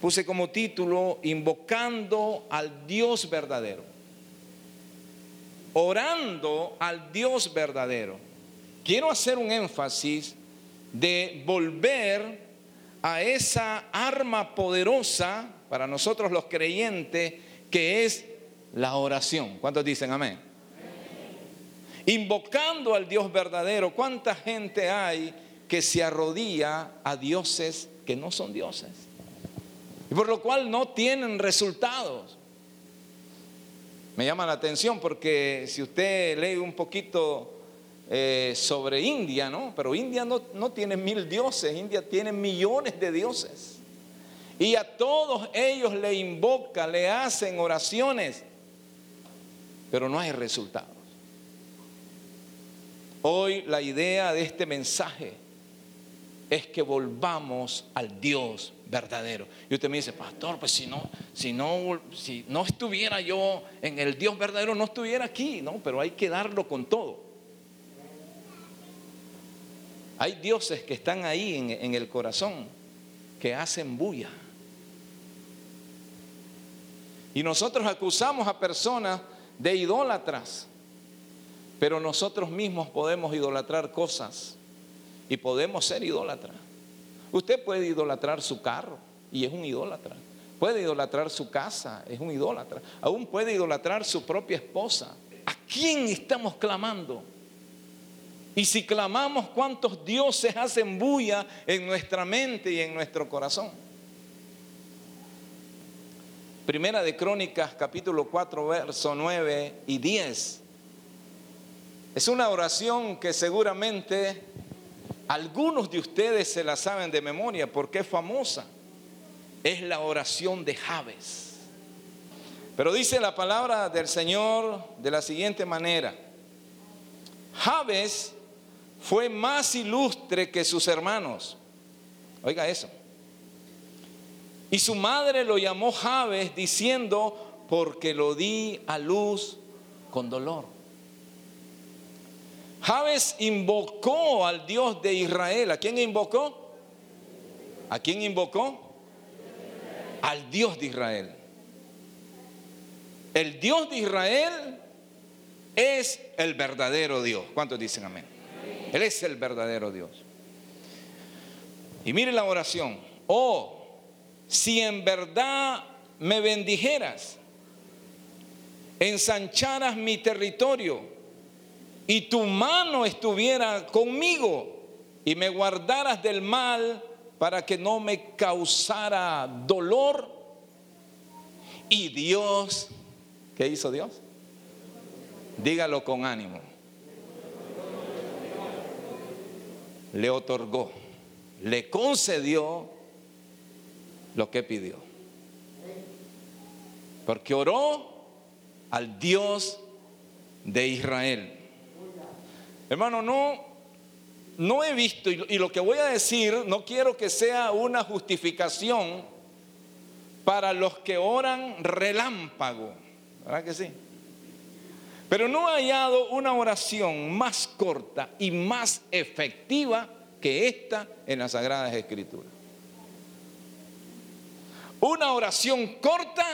puse como título Invocando al Dios verdadero. Orando al Dios verdadero. Quiero hacer un énfasis de volver a esa arma poderosa para nosotros los creyentes que es la oración. ¿Cuántos dicen amén? Invocando al Dios verdadero, ¿cuánta gente hay que se arrodilla a dioses que no son dioses? Y por lo cual no tienen resultados. Me llama la atención porque si usted lee un poquito eh, sobre India, ¿no? Pero India no, no tiene mil dioses, India tiene millones de dioses. Y a todos ellos le invoca, le hacen oraciones, pero no hay resultados. Hoy la idea de este mensaje es que volvamos al Dios verdadero. Y usted me dice, pastor, pues si no, si no, si no estuviera yo en el Dios verdadero, no estuviera aquí, no, pero hay que darlo con todo. Hay dioses que están ahí en, el corazón, que hacen bulla. Y nosotros acusamos a personas de idólatras, pero nosotros mismos podemos idolatrar cosas y podemos ser idólatras. Usted puede idolatrar su carro y es un idólatra. Puede idolatrar su casa, es un idólatra. Aún puede idolatrar su propia esposa. ¿A quién estamos clamando? Y si clamamos, ¿cuántos dioses hacen bulla en nuestra mente y en nuestro corazón? Primera de Crónicas, capítulo 4, verso 9 y 10. Es una oración que seguramente algunos de ustedes se la saben de memoria porque es famosa. Es la oración de Javes. Pero dice la palabra del Señor de la siguiente manera. Javes fue más ilustre que sus hermanos. Oiga eso. Y su madre lo llamó Javes diciendo, porque lo di a luz con dolor. Javes invocó al Dios de Israel. ¿A quién invocó? ¿A quién invocó? Al Dios de Israel. El Dios de Israel es el verdadero Dios. ¿Cuántos dicen amén? Él es el verdadero Dios. Y mire la oración. Oh, si en verdad me bendijeras, ensancharas mi territorio y tu mano estuviera conmigo y me guardaras del mal para que no me causara dolor. Y Dios, ¿qué hizo Dios? Dígalo con ánimo. le otorgó, le concedió lo que pidió. Porque oró al Dios de Israel. Hermano, no, no he visto, y lo que voy a decir, no quiero que sea una justificación para los que oran relámpago. ¿Verdad que sí? Pero no he hallado una oración más corta y más efectiva que esta en las Sagradas Escrituras. Una oración corta,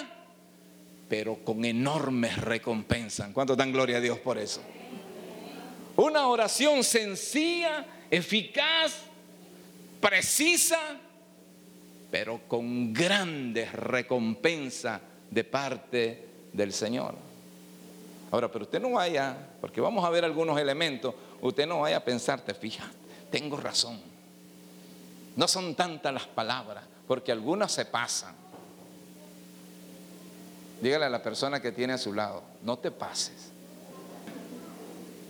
pero con enormes recompensas. ¿Cuánto dan gloria a Dios por eso? Una oración sencilla, eficaz, precisa, pero con grandes recompensas de parte del Señor. Ahora, pero usted no vaya, porque vamos a ver algunos elementos, usted no vaya a pensar, te fijas, tengo razón. No son tantas las palabras, porque algunas se pasan. Dígale a la persona que tiene a su lado, no te pases.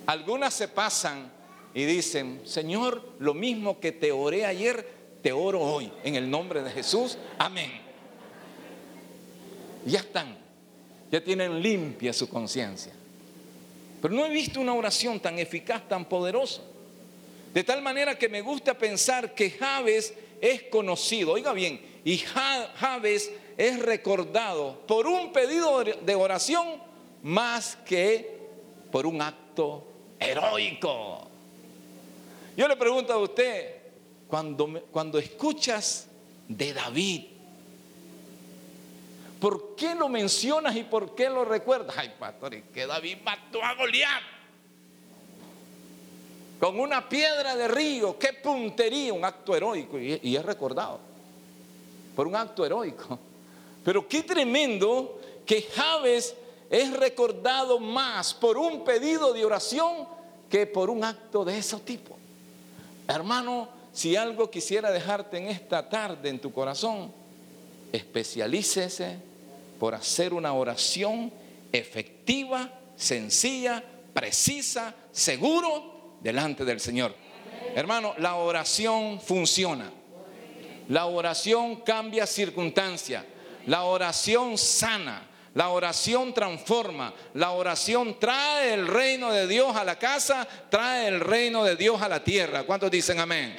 Algunas se pasan y dicen, Señor, lo mismo que te oré ayer, te oro hoy, en el nombre de Jesús, amén. Ya están ya tienen limpia su conciencia. Pero no he visto una oración tan eficaz, tan poderosa. De tal manera que me gusta pensar que Javes es conocido, oiga bien, y Javes es recordado por un pedido de oración más que por un acto heroico. Yo le pregunto a usted, cuando, cuando escuchas de David, ¿Por qué lo mencionas y por qué lo recuerdas? Ay, pastor, y que David mató a Goliat con una piedra de río. Qué puntería, un acto heroico. Y es recordado por un acto heroico. Pero qué tremendo que Javes es recordado más por un pedido de oración que por un acto de ese tipo. Hermano, si algo quisiera dejarte en esta tarde en tu corazón, especialícese por hacer una oración efectiva, sencilla, precisa, seguro delante del Señor. Hermano, la oración funciona. La oración cambia circunstancia. La oración sana. La oración transforma. La oración trae el reino de Dios a la casa, trae el reino de Dios a la tierra. ¿Cuántos dicen amén?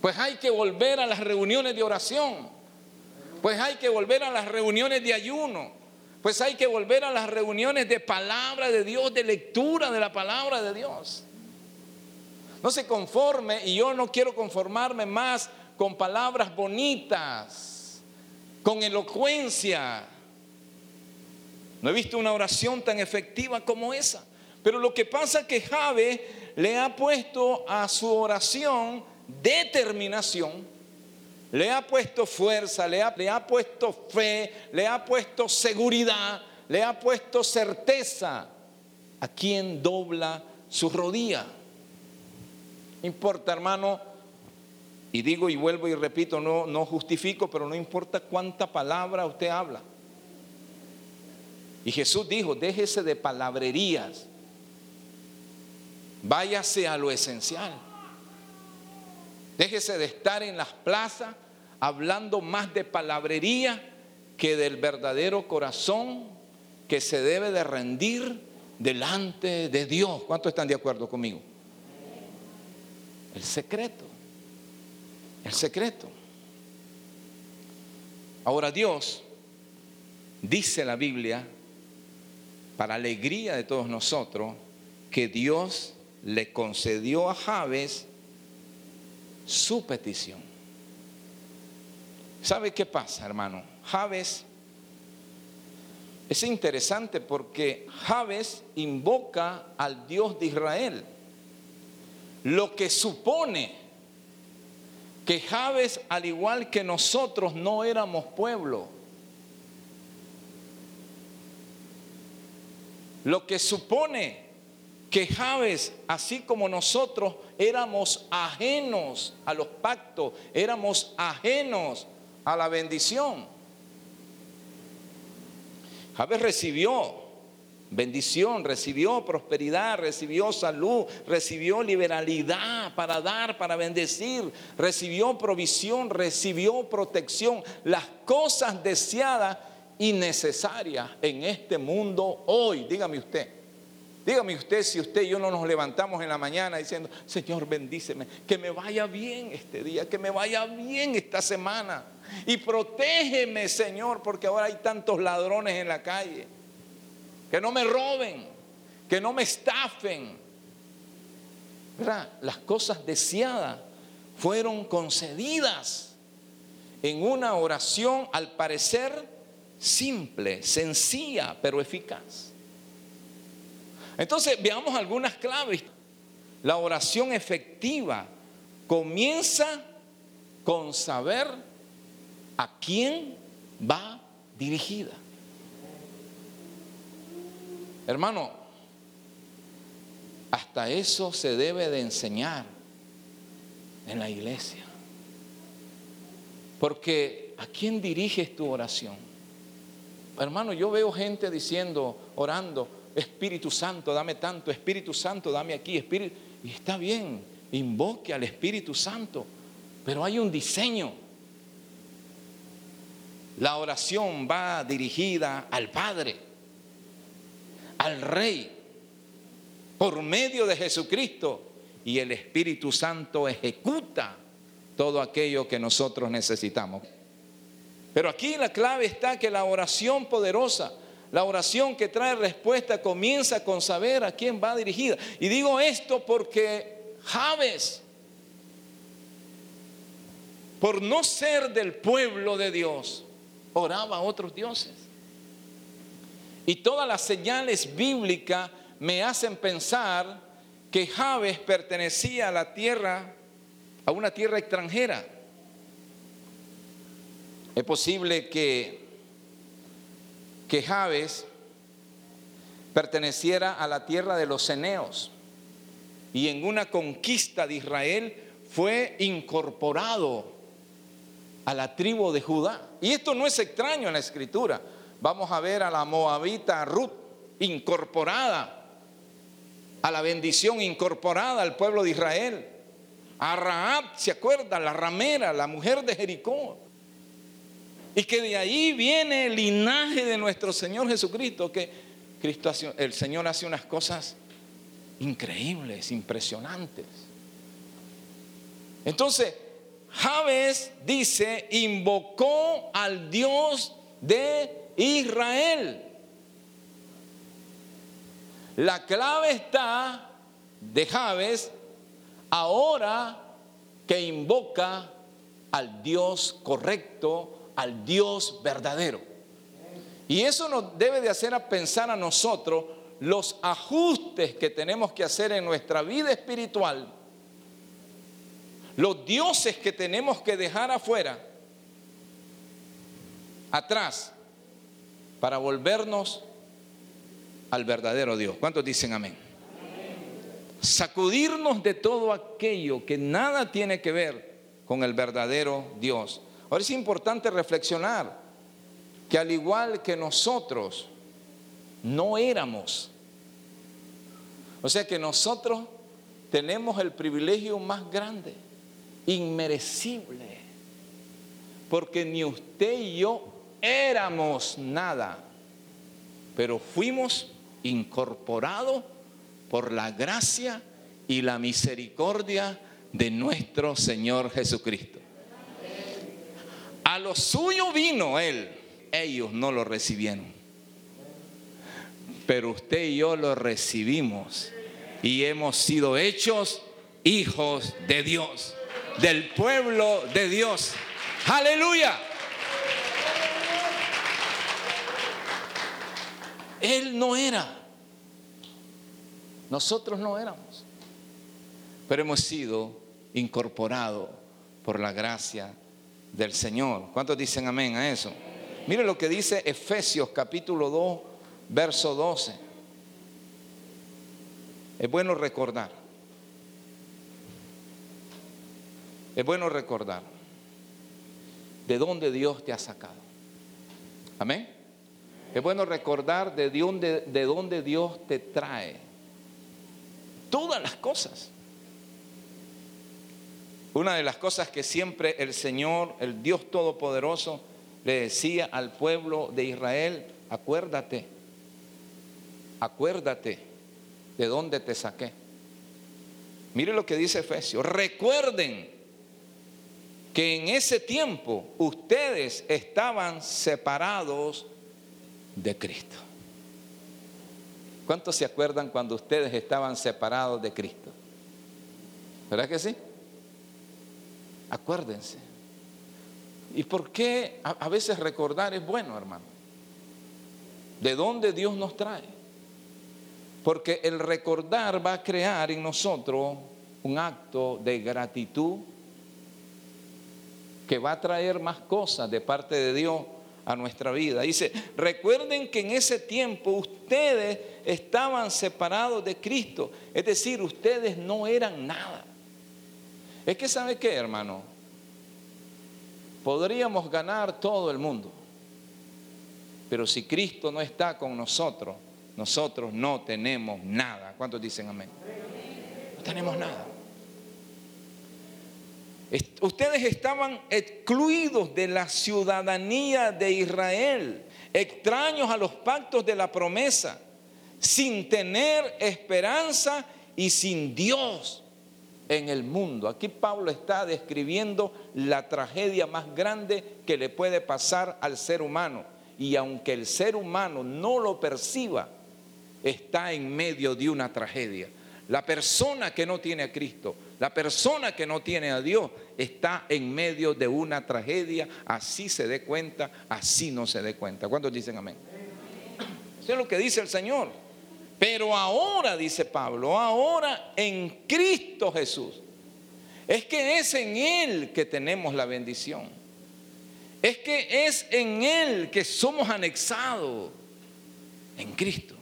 Pues hay que volver a las reuniones de oración. Pues hay que volver a las reuniones de ayuno. Pues hay que volver a las reuniones de palabra de Dios, de lectura de la palabra de Dios. No se conforme y yo no quiero conformarme más con palabras bonitas, con elocuencia. No he visto una oración tan efectiva como esa. Pero lo que pasa es que Jabe le ha puesto a su oración determinación, le ha puesto fuerza, le ha, le ha puesto fe, le ha puesto seguridad, le ha puesto certeza a quien dobla su rodilla. importa, hermano, y digo y vuelvo y repito, no, no justifico, pero no importa cuánta palabra usted habla. Y Jesús dijo, déjese de palabrerías, váyase a lo esencial. Déjese de estar en las plazas hablando más de palabrería que del verdadero corazón que se debe de rendir delante de Dios. ¿Cuántos están de acuerdo conmigo? El secreto. El secreto. Ahora Dios, dice la Biblia, para alegría de todos nosotros, que Dios le concedió a Javes su petición. ¿Sabe qué pasa, hermano? Javes es interesante porque Javes invoca al Dios de Israel, lo que supone que Javes, al igual que nosotros, no éramos pueblo. Lo que supone que Javes, así como nosotros, éramos ajenos a los pactos, éramos ajenos a la bendición. Javes recibió bendición, recibió prosperidad, recibió salud, recibió liberalidad para dar, para bendecir, recibió provisión, recibió protección, las cosas deseadas y necesarias en este mundo hoy, dígame usted. Dígame usted si usted y yo no nos levantamos en la mañana diciendo, Señor, bendíceme, que me vaya bien este día, que me vaya bien esta semana. Y protégeme, Señor, porque ahora hay tantos ladrones en la calle. Que no me roben, que no me estafen. Las cosas deseadas fueron concedidas en una oración al parecer simple, sencilla, pero eficaz. Entonces, veamos algunas claves. La oración efectiva comienza con saber a quién va dirigida. Hermano, hasta eso se debe de enseñar en la iglesia. Porque ¿a quién diriges tu oración? Hermano, yo veo gente diciendo, orando, Espíritu Santo, dame tanto, Espíritu Santo, dame aquí, Espíritu. Y está bien, invoque al Espíritu Santo, pero hay un diseño. La oración va dirigida al Padre, al Rey, por medio de Jesucristo, y el Espíritu Santo ejecuta todo aquello que nosotros necesitamos. Pero aquí la clave está que la oración poderosa, la oración que trae respuesta comienza con saber a quién va dirigida. Y digo esto porque Javes por no ser del pueblo de Dios, oraba a otros dioses. Y todas las señales bíblicas me hacen pensar que Javes pertenecía a la tierra, a una tierra extranjera. Es posible que, que perteneciera a la tierra de los Eneos y en una conquista de Israel fue incorporado a la tribu de Judá. Y esto no es extraño en la escritura. Vamos a ver a la moabita Ruth incorporada a la bendición incorporada al pueblo de Israel. A Raab, ¿se acuerda? La ramera, la mujer de Jericó. Y que de ahí viene el linaje de nuestro Señor Jesucristo, que Cristo el Señor hace unas cosas increíbles, impresionantes. Entonces, Javes dice, invocó al Dios de Israel. La clave está de Javes ahora que invoca al Dios correcto, al Dios verdadero. Y eso nos debe de hacer a pensar a nosotros los ajustes que tenemos que hacer en nuestra vida espiritual, los dioses que tenemos que dejar afuera, atrás, para volvernos al verdadero Dios. ¿Cuántos dicen amén? Sacudirnos de todo aquello que nada tiene que ver con el verdadero Dios. Ahora es importante reflexionar que al igual que nosotros, no éramos. O sea que nosotros tenemos el privilegio más grande, inmerecible, porque ni usted y yo éramos nada, pero fuimos incorporados por la gracia y la misericordia de nuestro Señor Jesucristo. A lo suyo vino Él, ellos no lo recibieron pero usted y yo lo recibimos y hemos sido hechos hijos de Dios, del pueblo de Dios. Aleluya. Él no era. Nosotros no éramos. Pero hemos sido incorporados por la gracia del Señor. ¿Cuántos dicen amén a eso? Mire lo que dice Efesios capítulo 2, verso 12. Es bueno recordar. Es bueno recordar de dónde Dios te ha sacado. Amén. Es bueno recordar de dónde, de dónde Dios te trae. Todas las cosas. Una de las cosas que siempre el Señor, el Dios Todopoderoso, le decía al pueblo de Israel, acuérdate acuérdate de dónde te saqué. Mire lo que dice Efesios. Recuerden que en ese tiempo ustedes estaban separados de Cristo. ¿Cuántos se acuerdan cuando ustedes estaban separados de Cristo? ¿Verdad que sí? Acuérdense. ¿Y por qué a, veces recordar es bueno, hermano? ¿De dónde Dios nos trae? Porque el recordar va a crear en nosotros un acto de gratitud que va a traer más cosas de parte de Dios a nuestra vida. Dice, recuerden que en ese tiempo ustedes estaban separados de Cristo, es decir, ustedes no eran nada. Es que sabe qué, hermano, podríamos ganar todo el mundo, pero si Cristo no está con nosotros, nosotros no tenemos nada. ¿Cuántos dicen amén? No tenemos nada. Ustedes estaban excluidos de la ciudadanía de Israel, extraños a los pactos de la promesa, sin tener esperanza y sin Dios en el mundo. Aquí Pablo está describiendo la tragedia más grande que le puede pasar al ser humano. Y aunque el ser humano no lo perciba, está en medio de una tragedia. La persona que no tiene a Cristo La persona que no tiene a Dios está en medio de una tragedia, así se dé cuenta, así no se dé cuenta. ¿Cuántos dicen amén? Eso es lo que dice el Señor. Pero ahora, dice Pablo, ahora en Cristo Jesús. Es que es en Él que tenemos la bendición. Es que es en Él que somos anexados. En Cristo.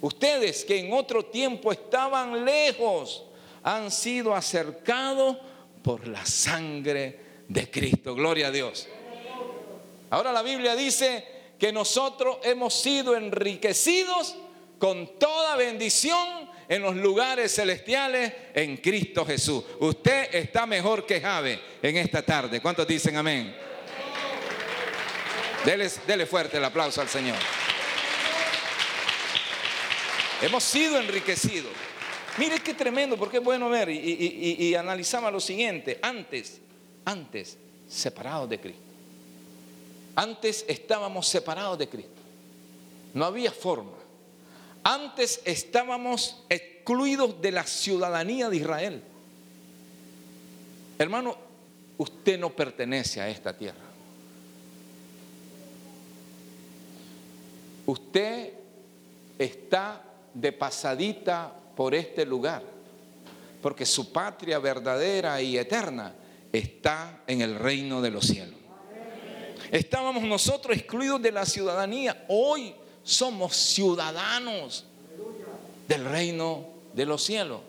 Ustedes que en otro tiempo estaban lejos, han sido acercados por la sangre de Cristo. Gloria a Dios. Ahora la Biblia dice que nosotros hemos sido enriquecidos con toda bendición en los lugares celestiales en Cristo Jesús. Usted está mejor que Jave en esta tarde. ¿Cuántos dicen amén? Dele, dele fuerte el aplauso al Señor. Hemos sido enriquecidos. Mire qué tremendo, porque es bueno ver y, y, analizaba lo siguiente. Antes, antes, separados de Cristo. Antes estábamos separados de Cristo. No había forma. Antes estábamos excluidos de la ciudadanía de Israel. Hermano, usted no pertenece a esta tierra. Usted está de pasadita por este lugar, porque su patria verdadera y eterna está en el reino de los cielos. Estábamos nosotros excluidos de la ciudadanía, hoy somos ciudadanos del reino de los cielos.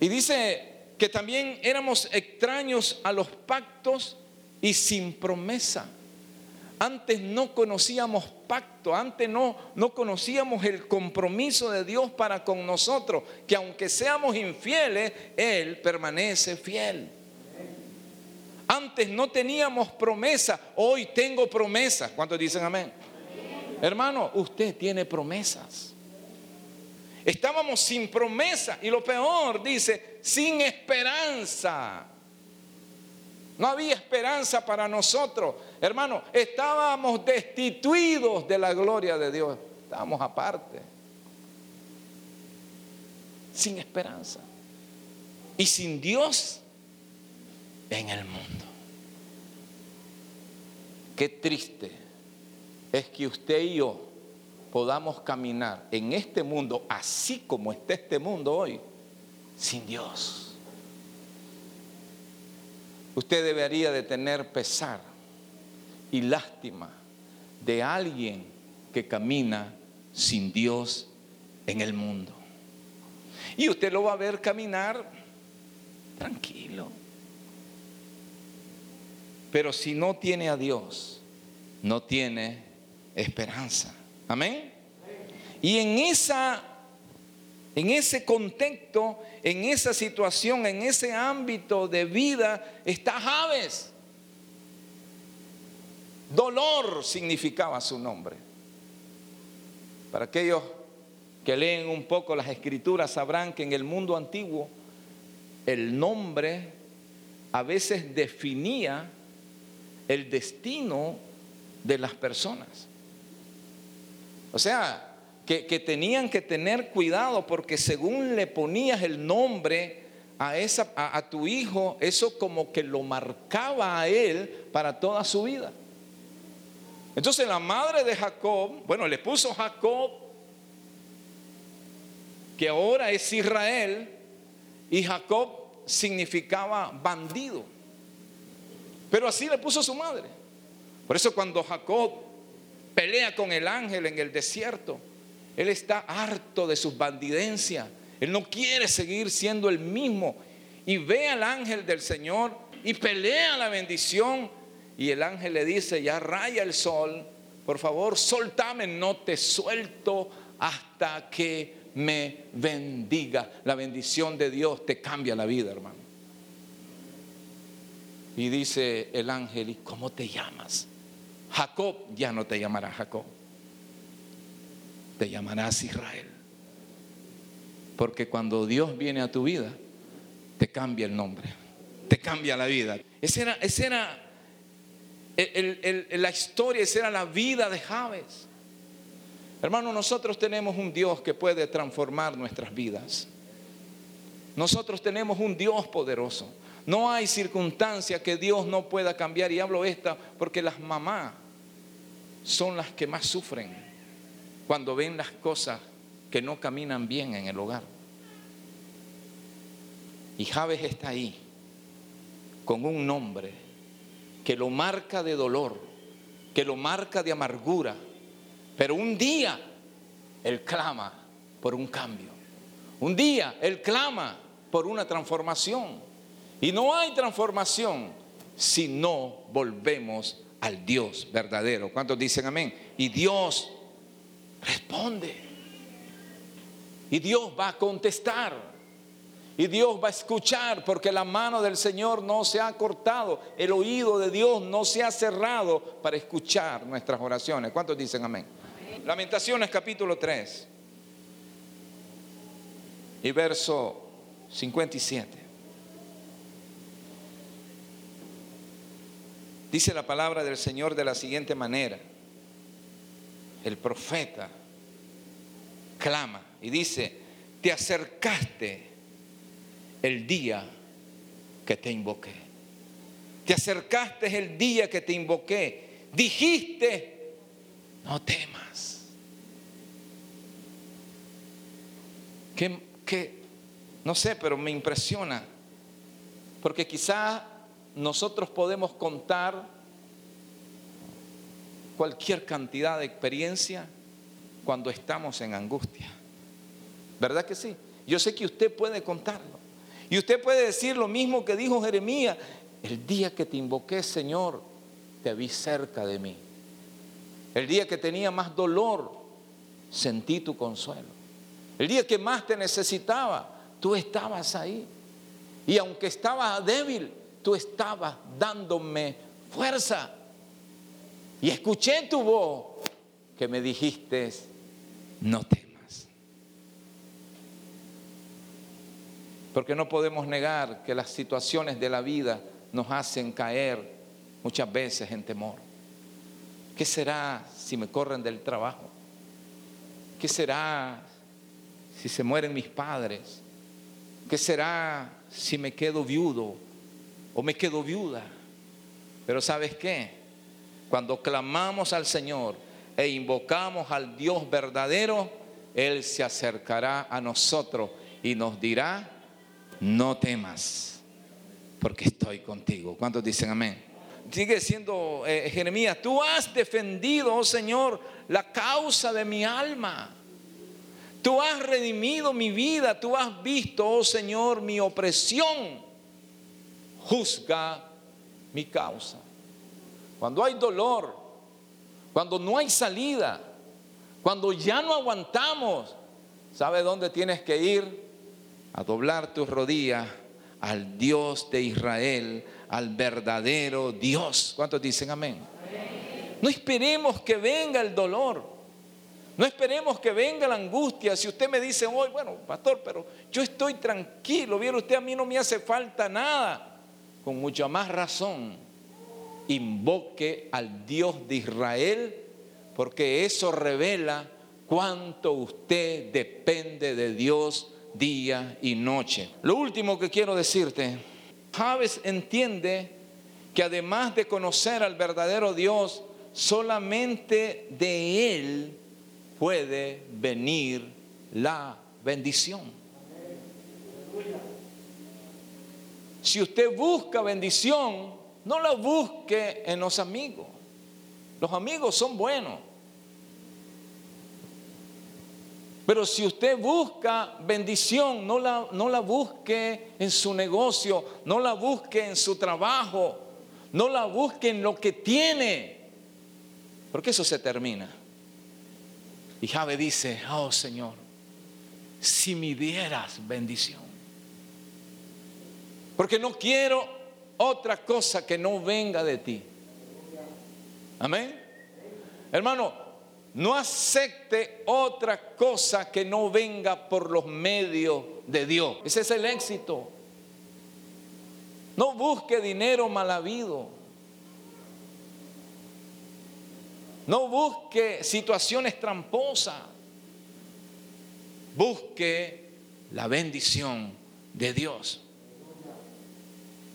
Y dice que también éramos extraños a los pactos y sin promesa. Antes no conocíamos pacto, antes no, no conocíamos el compromiso de Dios para con nosotros, que aunque seamos infieles, Él permanece fiel. Antes no teníamos promesa, hoy tengo promesa. ¿Cuántos dicen amén? Hermano, usted tiene promesas. Estábamos sin promesa y lo peor, dice, sin esperanza. No había esperanza para nosotros. Hermano, estábamos destituidos de la gloria de Dios. Estábamos aparte. Sin esperanza. Y sin Dios en el mundo. Qué triste es que usted y yo podamos caminar en este mundo así como está este mundo hoy, sin Dios usted debería de tener pesar y lástima de alguien que camina sin Dios en el mundo. Y usted lo va a ver caminar tranquilo. Pero si no tiene a Dios, no tiene esperanza. Amén. Y en esa en ese contexto, en esa situación, en ese ámbito de vida, está Javes. Dolor significaba su nombre. Para aquellos que leen un poco las escrituras sabrán que en el mundo antiguo el nombre a veces definía el destino de las personas. O sea, que, tenían que tener cuidado porque según le ponías el nombre a, esa, a, tu hijo, eso como que lo marcaba a él para toda su vida. Entonces la madre de Jacob, bueno, le puso Jacob, que ahora es Israel, y Jacob significaba bandido. Pero así le puso su madre. Por eso cuando Jacob pelea con el ángel en el desierto, él está harto de sus bandidencias. Él no quiere seguir siendo el mismo. Y ve al ángel del Señor y pelea la bendición. Y el ángel le dice, ya raya el sol, por favor, soltame, no te suelto hasta que me bendiga. La bendición de Dios te cambia la vida, hermano. Y dice el ángel, ¿y cómo te llamas? Jacob ya no te llamará Jacob te llamarás Israel. Porque cuando Dios viene a tu vida, te cambia el nombre, te cambia la vida. Esa era, esa era la historia, esa era la vida de Javes. Hermano, nosotros tenemos un Dios que puede transformar nuestras vidas. Nosotros tenemos un Dios poderoso. No hay circunstancia que Dios no pueda cambiar. Y hablo esta porque las mamás son las que más sufren cuando ven las cosas que no caminan bien en el hogar. Y Javes está ahí con un nombre que lo marca de dolor, que lo marca de amargura. Pero un día Él clama por un cambio. Un día Él clama por una transformación. Y no hay transformación si no volvemos al Dios verdadero. ¿Cuántos dicen amén? Y Dios responde. Y Dios va a contestar. Y Dios va a escuchar porque la mano del Señor no se ha cortado, el oído de Dios no se ha cerrado para escuchar nuestras oraciones. ¿Cuántos dicen amén? Lamentaciones capítulo 3 y verso 57. Dice la palabra del Señor de la siguiente manera. El profeta clama y dice, te acercaste el día que te invoqué. Te acercaste el día que te invoqué. Dijiste, no temas. Que, que no sé, pero me impresiona. Porque quizá nosotros podemos contar cualquier cantidad de experiencia cuando estamos en angustia. ¿Verdad que sí? Yo sé que usted puede contarlo. Y usted puede decir lo mismo que dijo Jeremías. El día que te invoqué, Señor, te vi cerca de mí. El día que tenía más dolor, sentí tu consuelo. El día que más te necesitaba, tú estabas ahí. Y aunque estaba débil, tú estabas dándome fuerza. Y escuché tu voz que me dijiste, no te Porque no podemos negar que las situaciones de la vida nos hacen caer muchas veces en temor. ¿Qué será si me corren del trabajo? ¿Qué será si se mueren mis padres? ¿Qué será si me quedo viudo o me quedo viuda? Pero ¿sabes qué? Cuando clamamos al Señor e invocamos al Dios verdadero, Él se acercará a nosotros y nos dirá, no temas, porque estoy contigo. ¿Cuántos dicen amén? Sigue siendo eh, Jeremías, tú has defendido, oh Señor, la causa de mi alma. Tú has redimido mi vida, tú has visto, oh Señor, mi opresión. Juzga mi causa. Cuando hay dolor, cuando no hay salida, cuando ya no aguantamos, ¿sabe dónde tienes que ir? a doblar tus rodillas al Dios de Israel, al verdadero Dios. ¿Cuántos dicen amén? No esperemos que venga el dolor. No esperemos que venga la angustia. Si usted me dice hoy, bueno, pastor, pero yo estoy tranquilo, ¿vieron usted? A mí no me hace falta nada. Con mucha más razón, invoque al Dios de Israel, porque eso revela cuánto usted depende de Dios día y noche. Lo último que quiero decirte, Javes entiende que además de conocer al verdadero Dios, solamente de Él puede venir la bendición. Si usted busca bendición, no la busque en los amigos. Los amigos son buenos. Pero si usted busca bendición, no la, no la busque en su negocio, no la busque en su trabajo, no la busque en lo que tiene, porque eso se termina. Y Jabe dice, oh Señor, si me dieras bendición, porque no quiero otra cosa que no venga de ti. Amén. Hermano, no acepte otra cosa que no venga por los medios de Dios. Ese es el éxito. No busque dinero mal habido. No busque situaciones tramposas. Busque la bendición de Dios.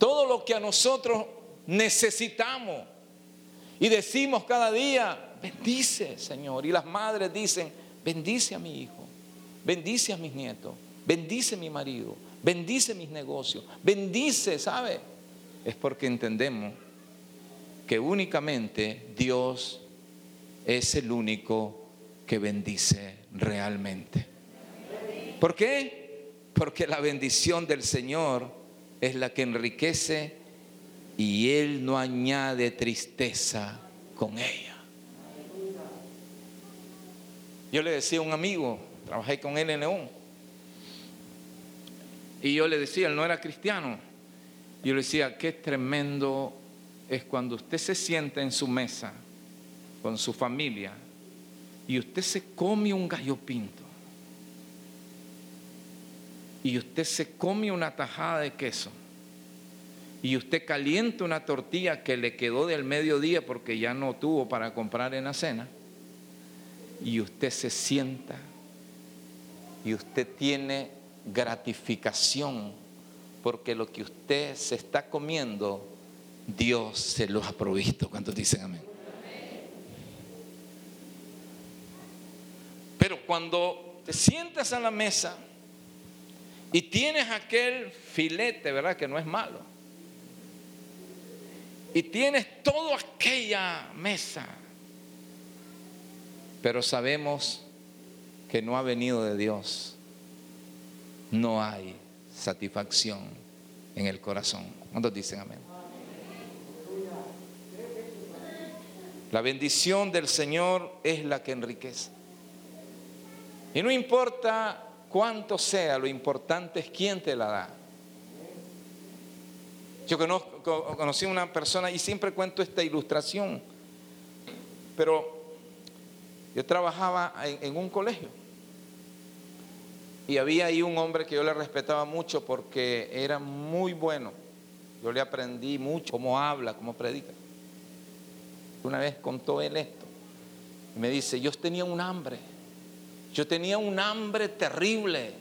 Todo lo que a nosotros necesitamos y decimos cada día, bendice Señor. Y las madres dicen, bendice a mi hijo, bendice a mis nietos, bendice a mi marido, bendice mis negocios, bendice, ¿sabe? Es porque entendemos que únicamente Dios es el único que bendice realmente. ¿Por qué? Porque la bendición del Señor es la que enriquece y Él no añade tristeza con ella. Yo le decía a un amigo, trabajé con él en León, y yo le decía, él no era cristiano, yo le decía, qué tremendo es cuando usted se sienta en su mesa con su familia y usted se come un gallo pinto y usted se come una tajada de queso y usted calienta una tortilla que le quedó del mediodía porque ya no tuvo para comprar en la cena y usted se sienta y usted tiene gratificación porque lo que usted se está comiendo, Dios se lo ha provisto. ¿Cuántos dicen amén? Pero cuando te sientas a la mesa y tienes aquel filete, ¿verdad? Que no es malo. Y tienes toda aquella mesa pero sabemos que no ha venido de Dios, no hay satisfacción en el corazón. ¿Cuántos dicen amén? La bendición del Señor es la que enriquece. Y no importa cuánto sea, lo importante es quién te la da. Yo conocí a una persona y siempre cuento esta ilustración, pero yo trabajaba en, un colegio y había ahí un hombre que yo le respetaba mucho porque era muy bueno. Yo le aprendí mucho cómo habla, cómo predica. Una vez contó él esto. Me dice, yo tenía un hambre. Yo tenía un hambre terrible.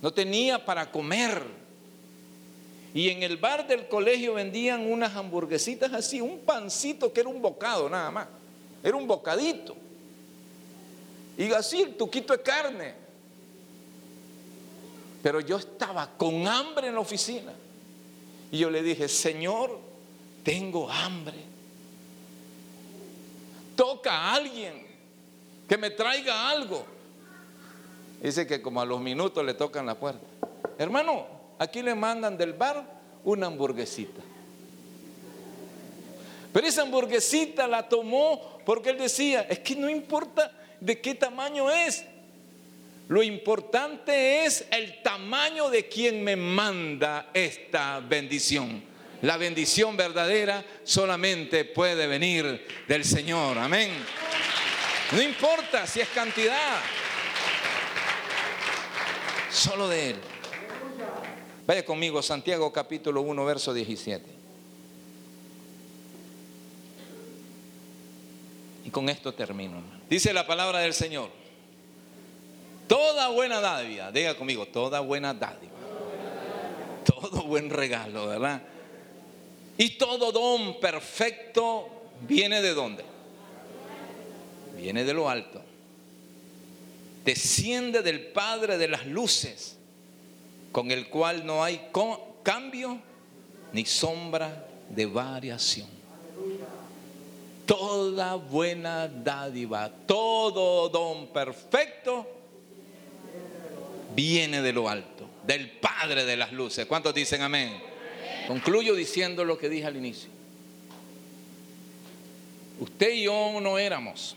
No tenía para comer. Y en el bar del colegio vendían unas hamburguesitas así, un pancito que era un bocado nada más. Era un bocadito. Y así, el tuquito de carne. Pero yo estaba con hambre en la oficina. Y yo le dije, Señor, tengo hambre. Toca a alguien que me traiga algo. Dice que como a los minutos le tocan la puerta. Hermano, aquí le mandan del bar una hamburguesita. Pero esa hamburguesita la tomó porque él decía, es que no importa de qué tamaño es. Lo importante es el tamaño de quien me manda esta bendición. La bendición verdadera solamente puede venir del Señor. Amén. No importa si es cantidad. Solo de Él. Vaya conmigo, Santiago capítulo 1, verso 17. Y con esto termino. Dice la palabra del Señor. Toda buena dádiva, diga conmigo, toda buena dádiva. Todo buen regalo, ¿verdad? Y todo don perfecto viene de dónde? Viene de lo alto. Desciende del Padre de las luces, con el cual no hay cambio ni sombra de variación toda buena dádiva, todo don perfecto viene de lo alto, del Padre de las luces. ¿Cuántos dicen amén? Concluyo diciendo lo que dije al inicio. Usted y yo no éramos.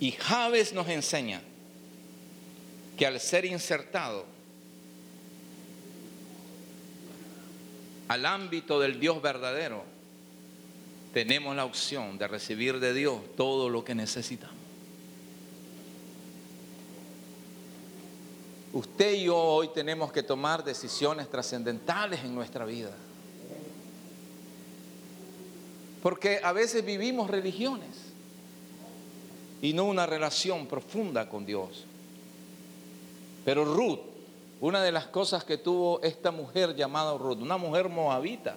Y Javes nos enseña que al ser insertado al ámbito del Dios verdadero, tenemos la opción de recibir de Dios todo lo que necesitamos. Usted y yo hoy tenemos que tomar decisiones trascendentales en nuestra vida. Porque a veces vivimos religiones y no una relación profunda con Dios. Pero Ruth una de las cosas que tuvo esta mujer llamada Ruth, una mujer moabita,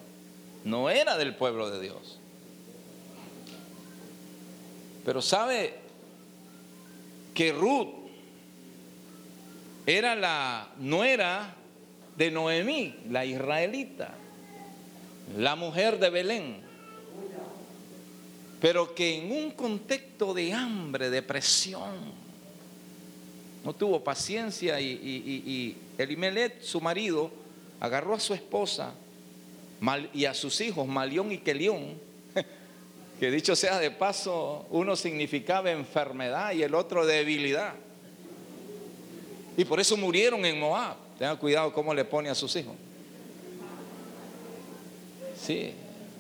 no era del pueblo de Dios. Pero sabe que Ruth era la nuera de Noemí, la israelita, la mujer de Belén pero que en un contexto de hambre, de presión, no tuvo paciencia y, Elimelet, su marido, agarró a su esposa y a sus hijos, Malión y Kelión, que dicho sea de paso, uno significaba enfermedad y el otro debilidad. Y por eso murieron en Moab. Tenga cuidado cómo le pone a sus hijos. Sí,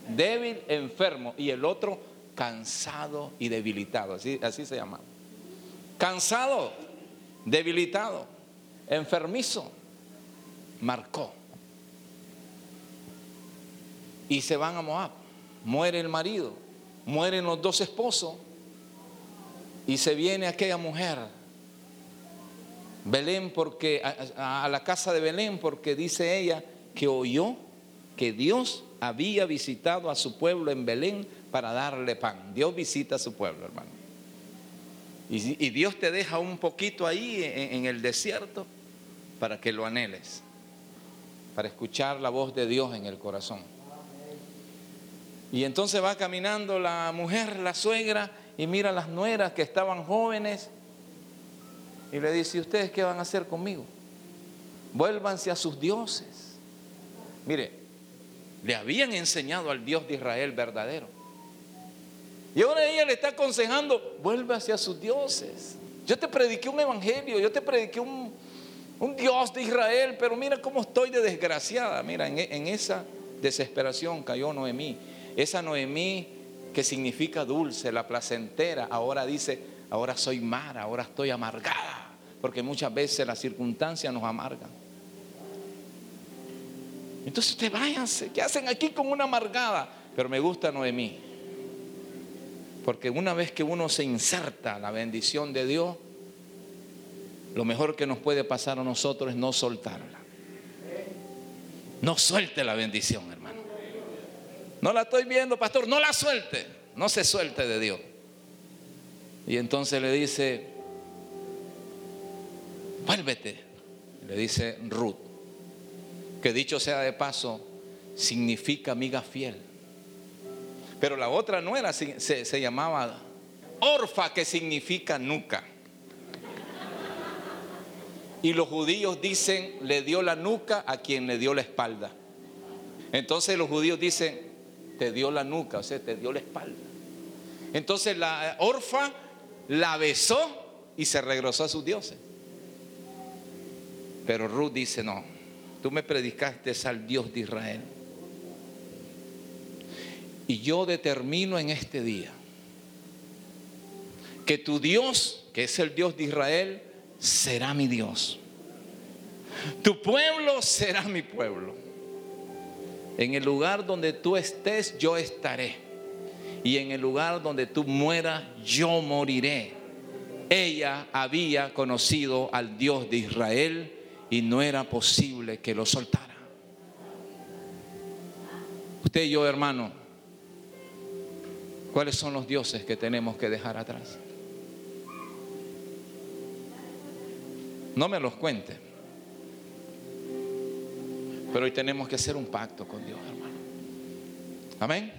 débil, enfermo y el otro cansado y debilitado, así, así se llama. Cansado, debilitado, enfermizo, marcó. Y se van a Moab. Muere el marido, mueren los dos esposos y se viene aquella mujer, Belén, porque a, a la casa de Belén, porque dice ella que oyó que Dios había visitado a su pueblo en Belén para darle pan. Dios visita a su pueblo, hermano. Y, Dios te deja un poquito ahí en, el desierto para que lo anheles, para escuchar la voz de Dios en el corazón. Y entonces va caminando la mujer, la suegra, y mira las nueras que estaban jóvenes y le dice, ¿ustedes qué van a hacer conmigo? Vuélvanse a sus dioses. Mire, le habían enseñado al Dios de Israel verdadero. Y ahora ella le está aconsejando, vuelve hacia sus dioses. Yo te prediqué un evangelio, yo te prediqué un, Dios de Israel, pero mira cómo estoy de desgraciada. Mira, en, en esa desesperación cayó Noemí. Esa Noemí que significa dulce, la placentera, ahora dice, ahora soy mara, ahora estoy amargada, porque muchas veces las circunstancias nos amargan. Entonces ustedes váyanse, ¿qué hacen aquí con una amargada? Pero me gusta Noemí. Porque una vez que uno se inserta la bendición de Dios, lo mejor que nos puede pasar a nosotros es no soltarla. No suelte la bendición, hermano. No la estoy viendo, pastor, no la suelte. No se suelte de Dios. Y entonces le dice, vuélvete. Le dice Ruth, que dicho sea de paso, significa amiga fiel. Pero la otra no era, se, se llamaba Orfa, que significa nuca. Y los judíos dicen, le dio la nuca a quien le dio la espalda. Entonces los judíos dicen, te dio la nuca, o sea, te dio la espalda. Entonces la Orfa la besó y se regresó a sus dioses. Pero Ruth dice, no, tú me predicaste al Dios de Israel. Y yo determino en este día que tu Dios, que es el Dios de Israel, será mi Dios. Tu pueblo será mi pueblo. En el lugar donde tú estés, yo estaré. Y en el lugar donde tú mueras, yo moriré. Ella había conocido al Dios de Israel y no era posible que lo soltara. Usted y yo, hermano, ¿Cuáles son los dioses que tenemos que dejar atrás? No me los cuente. Pero hoy tenemos que hacer un pacto con Dios, hermano. Amén.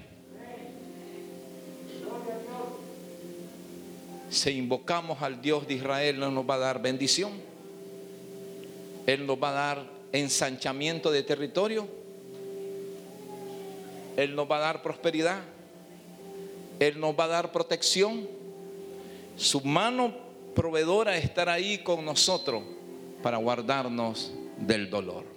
Si invocamos al Dios de Israel, Él nos va a dar bendición. Él nos va a dar ensanchamiento de territorio. Él nos va a dar prosperidad. Él nos va a dar protección. Su mano proveedora estará ahí con nosotros para guardarnos del dolor.